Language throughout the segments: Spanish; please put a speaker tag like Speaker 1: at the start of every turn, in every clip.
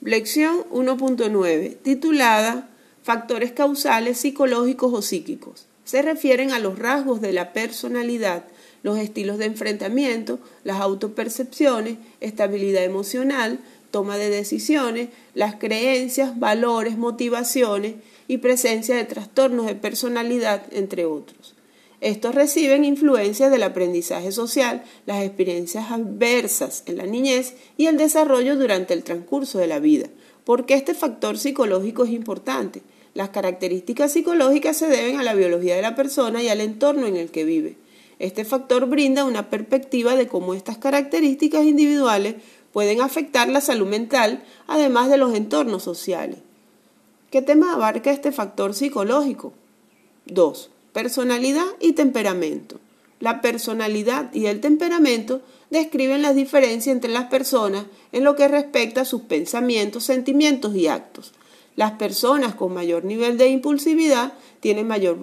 Speaker 1: Lección 1.9, titulada Factores causales psicológicos o psíquicos. Se refieren a los rasgos de la personalidad, los estilos de enfrentamiento, las autopercepciones, estabilidad emocional, toma de decisiones, las creencias, valores, motivaciones y presencia de trastornos de personalidad, entre otros. Estos reciben influencias del aprendizaje social, las experiencias adversas en la niñez y el desarrollo durante el transcurso de la vida. porque este factor psicológico es importante? Las características psicológicas se deben a la biología de la persona y al entorno en el que vive. Este factor brinda una perspectiva de cómo estas características individuales pueden afectar la salud mental, además de los entornos sociales. ¿Qué tema abarca este factor psicológico? 2 personalidad y temperamento. La personalidad y el temperamento describen las diferencias entre las personas en lo que respecta a sus pensamientos, sentimientos y actos. Las personas con mayor nivel de impulsividad tienen mayor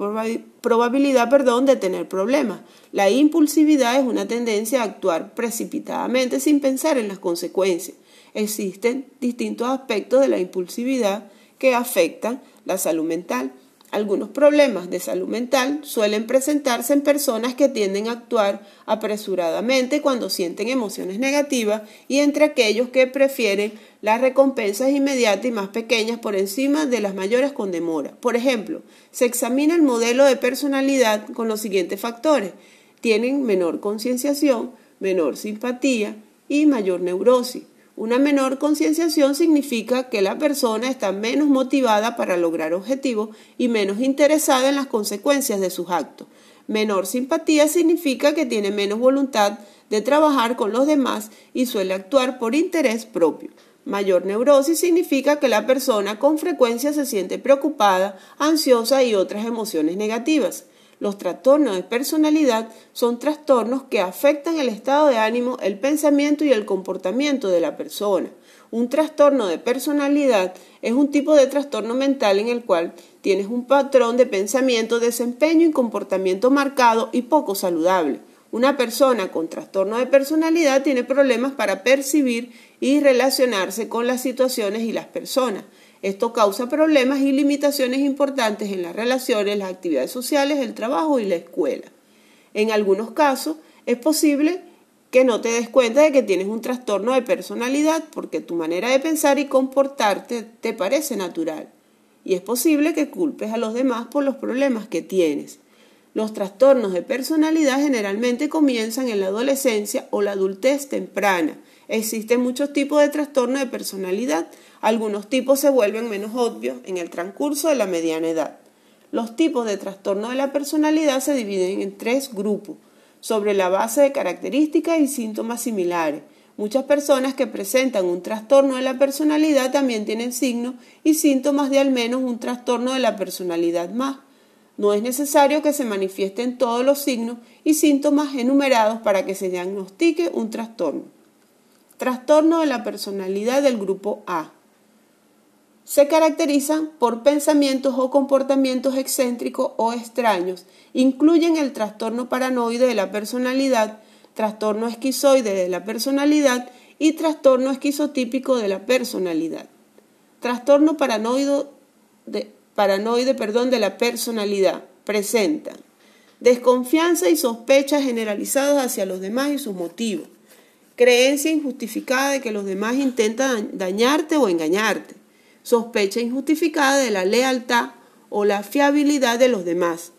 Speaker 1: probabilidad perdón, de tener problemas. La impulsividad es una tendencia a actuar precipitadamente sin pensar en las consecuencias. Existen distintos aspectos de la impulsividad que afectan la salud mental. Algunos problemas de salud mental suelen presentarse en personas que tienden a actuar apresuradamente cuando sienten emociones negativas y entre aquellos que prefieren las recompensas inmediatas y más pequeñas por encima de las mayores con demora. Por ejemplo, se examina el modelo de personalidad con los siguientes factores. Tienen menor concienciación, menor simpatía y mayor neurosis. Una menor concienciación significa que la persona está menos motivada para lograr objetivos y menos interesada en las consecuencias de sus actos. Menor simpatía significa que tiene menos voluntad de trabajar con los demás y suele actuar por interés propio. Mayor neurosis significa que la persona con frecuencia se siente preocupada, ansiosa y otras emociones negativas. Los trastornos de personalidad son trastornos que afectan el estado de ánimo, el pensamiento y el comportamiento de la persona. Un trastorno de personalidad es un tipo de trastorno mental en el cual tienes un patrón de pensamiento, desempeño y comportamiento marcado y poco saludable. Una persona con trastorno de personalidad tiene problemas para percibir y relacionarse con las situaciones y las personas. Esto causa problemas y limitaciones importantes en las relaciones, las actividades sociales, el trabajo y la escuela. En algunos casos es posible que no te des cuenta de que tienes un trastorno de personalidad porque tu manera de pensar y comportarte te parece natural. Y es posible que culpes a los demás por los problemas que tienes. Los trastornos de personalidad generalmente comienzan en la adolescencia o la adultez temprana. Existen muchos tipos de trastornos de personalidad algunos tipos se vuelven menos obvios en el transcurso de la mediana edad. Los tipos de trastorno de la personalidad se dividen en tres grupos, sobre la base de características y síntomas similares. Muchas personas que presentan un trastorno de la personalidad también tienen signos y síntomas de al menos un trastorno de la personalidad más. No es necesario que se manifiesten todos los signos y síntomas enumerados para que se diagnostique un trastorno. Trastorno de la personalidad del grupo A se caracterizan por pensamientos o comportamientos excéntricos o extraños. Incluyen el trastorno paranoide de la personalidad, trastorno esquizoide de la personalidad y trastorno esquizotípico de la personalidad. Trastorno paranoide de, paranoide, perdón, de la personalidad. Presenta desconfianza y sospecha generalizadas hacia los demás y sus motivos, creencia injustificada de que los demás intentan dañarte o engañarte, sospecha injustificada de la lealtad o la fiabilidad de los demás,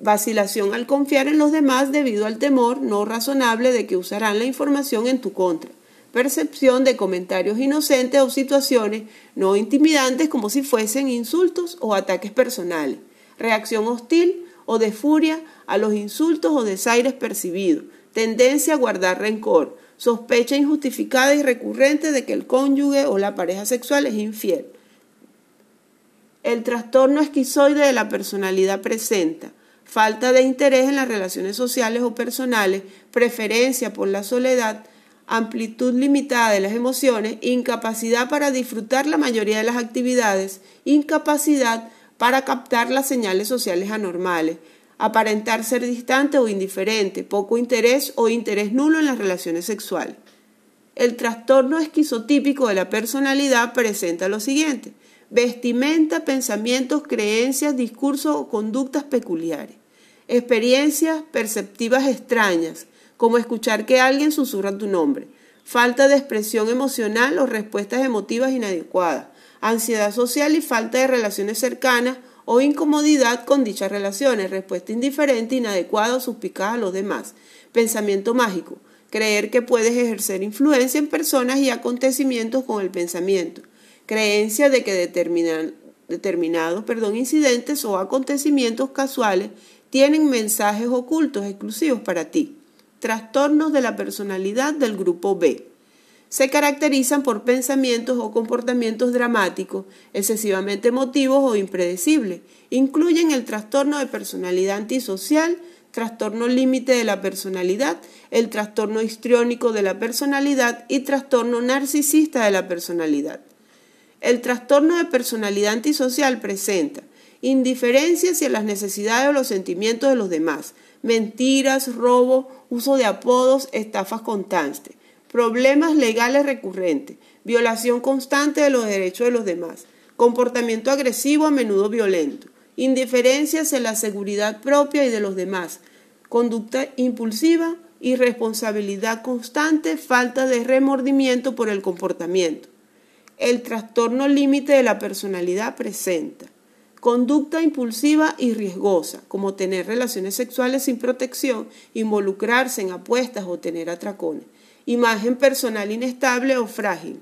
Speaker 1: vacilación al confiar en los demás debido al temor no razonable de que usarán la información en tu contra, percepción de comentarios inocentes o situaciones no intimidantes como si fuesen insultos o ataques personales, reacción hostil o de furia a los insultos o desaires percibidos, tendencia a guardar rencor, sospecha injustificada y recurrente de que el cónyuge o la pareja sexual es infiel. El trastorno esquizoide de la personalidad presenta falta de interés en las relaciones sociales o personales, preferencia por la soledad, amplitud limitada de las emociones, incapacidad para disfrutar la mayoría de las actividades, incapacidad para captar las señales sociales anormales, aparentar ser distante o indiferente, poco interés o interés nulo en las relaciones sexuales. El trastorno esquizotípico de la personalidad presenta lo siguiente. Vestimenta, pensamientos, creencias, discursos o conductas peculiares. Experiencias perceptivas extrañas, como escuchar que alguien susurra tu nombre. Falta de expresión emocional o respuestas emotivas inadecuadas. Ansiedad social y falta de relaciones cercanas o incomodidad con dichas relaciones. Respuesta indiferente, inadecuada o suspicada a los demás. Pensamiento mágico creer que puedes ejercer influencia en personas y acontecimientos con el pensamiento, creencia de que determinados incidentes o acontecimientos casuales tienen mensajes ocultos exclusivos para ti. Trastornos de la personalidad del grupo B. Se caracterizan por pensamientos o comportamientos dramáticos, excesivamente emotivos o impredecibles. Incluyen el trastorno de personalidad antisocial, trastorno límite de la personalidad, el trastorno histriónico de la personalidad y trastorno narcisista de la personalidad. El trastorno de personalidad antisocial presenta indiferencia hacia las necesidades o los sentimientos de los demás, mentiras, robo, uso de apodos, estafas constantes, problemas legales recurrentes, violación constante de los derechos de los demás, comportamiento agresivo a menudo violento, indiferencia hacia la seguridad propia y de los demás, conducta impulsiva, irresponsabilidad constante, falta de remordimiento por el comportamiento. El trastorno límite de la personalidad presenta conducta impulsiva y riesgosa, como tener relaciones sexuales sin protección, involucrarse en apuestas o tener atracones, imagen personal inestable o frágil,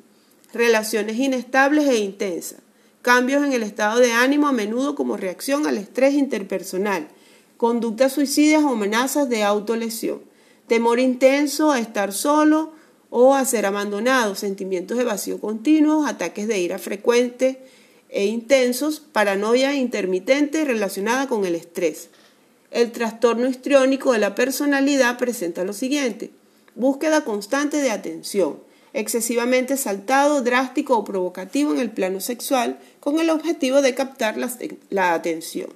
Speaker 1: relaciones inestables e intensas, cambios en el estado de ánimo a menudo como reacción al estrés interpersonal, conductas suicidas o amenazas de autolesión, temor intenso a estar solo o a ser abandonado, sentimientos de vacío continuos, ataques de ira frecuentes e intensos, paranoia intermitente relacionada con el estrés. El trastorno histriónico de la personalidad presenta lo siguiente, búsqueda constante de atención, excesivamente saltado, drástico o provocativo en el plano sexual con el objetivo de captar la, atención.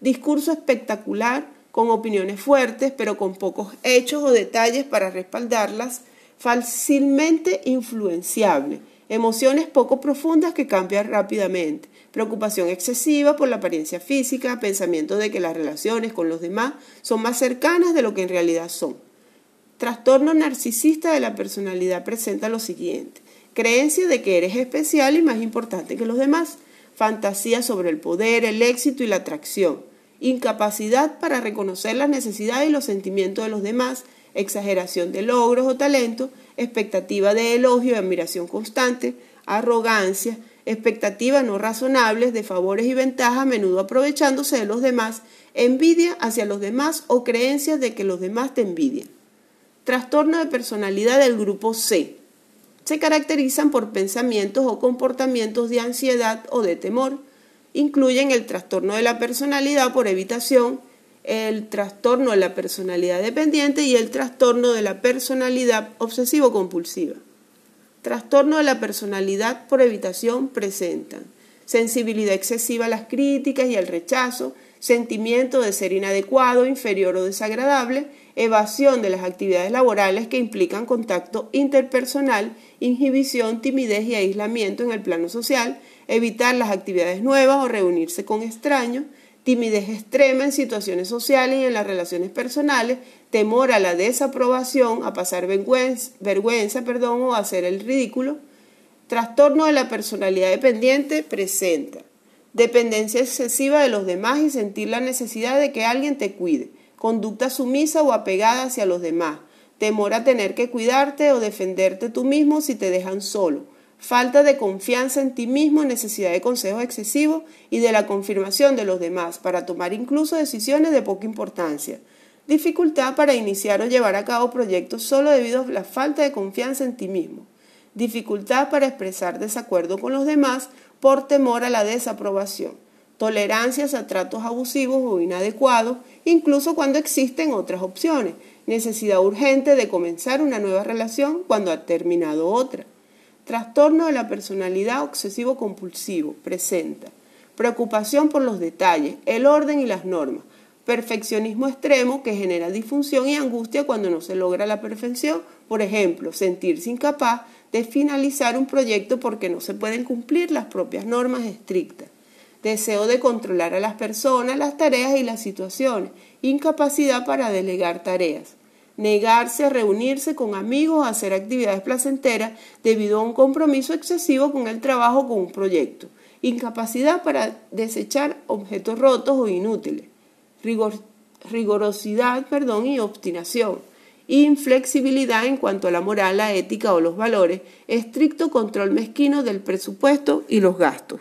Speaker 1: Discurso espectacular, con opiniones fuertes, pero con pocos hechos o detalles para respaldarlas, fácilmente influenciable, emociones poco profundas que cambian rápidamente, preocupación excesiva por la apariencia física, pensamiento de que las relaciones con los demás son más cercanas de lo que en realidad son. Trastorno narcisista de la personalidad presenta lo siguiente. Creencia de que eres especial y más importante que los demás. Fantasía sobre el poder, el éxito y la atracción. Incapacidad para reconocer las necesidades y los sentimientos de los demás. Exageración de logros o talentos. Expectativa de elogio y admiración constante. Arrogancia. Expectativas no razonables de favores y ventajas a menudo aprovechándose de los demás. Envidia hacia los demás o creencias de que los demás te envidian. Trastorno de personalidad del grupo C. Se caracterizan por pensamientos o comportamientos de ansiedad o de temor. Incluyen el trastorno de la personalidad por evitación, el trastorno de la personalidad dependiente y el trastorno de la personalidad obsesivo-compulsiva. Trastorno de la personalidad por evitación presentan sensibilidad excesiva a las críticas y al rechazo, sentimiento de ser inadecuado, inferior o desagradable, evasión de las actividades laborales que implican contacto interpersonal, inhibición, timidez y aislamiento en el plano social, evitar las actividades nuevas o reunirse con extraños, timidez extrema en situaciones sociales y en las relaciones personales, temor a la desaprobación, a pasar vergüenza, perdón, o a hacer el ridículo, trastorno de la personalidad dependiente presenta dependencia excesiva de los demás y sentir la necesidad de que alguien te cuide, conducta sumisa o apegada hacia los demás, temor a tener que cuidarte o defenderte tú mismo si te dejan solo, falta de confianza en ti mismo, necesidad de consejos excesivos y de la confirmación de los demás para tomar incluso decisiones de poca importancia, dificultad para iniciar o llevar a cabo proyectos solo debido a la falta de confianza en ti mismo, dificultad para expresar desacuerdo con los demás por temor a la desaprobación, tolerancias a tratos abusivos o inadecuados, incluso cuando existen otras opciones, necesidad urgente de comenzar una nueva relación cuando ha terminado otra. Trastorno de la personalidad obsesivo-compulsivo presenta preocupación por los detalles, el orden y las normas, perfeccionismo extremo que genera disfunción y angustia cuando no se logra la perfección. Por ejemplo, sentirse incapaz de finalizar un proyecto porque no se pueden cumplir las propias normas estrictas. Deseo de controlar a las personas, las tareas y las situaciones. Incapacidad para delegar tareas. Negarse a reunirse con amigos a hacer actividades placenteras debido a un compromiso excesivo con el trabajo con un proyecto. Incapacidad para desechar objetos rotos o inútiles rigorosidad perdón, y obstinación, inflexibilidad en cuanto a la moral, la ética o los valores, estricto control mezquino del presupuesto y los gastos.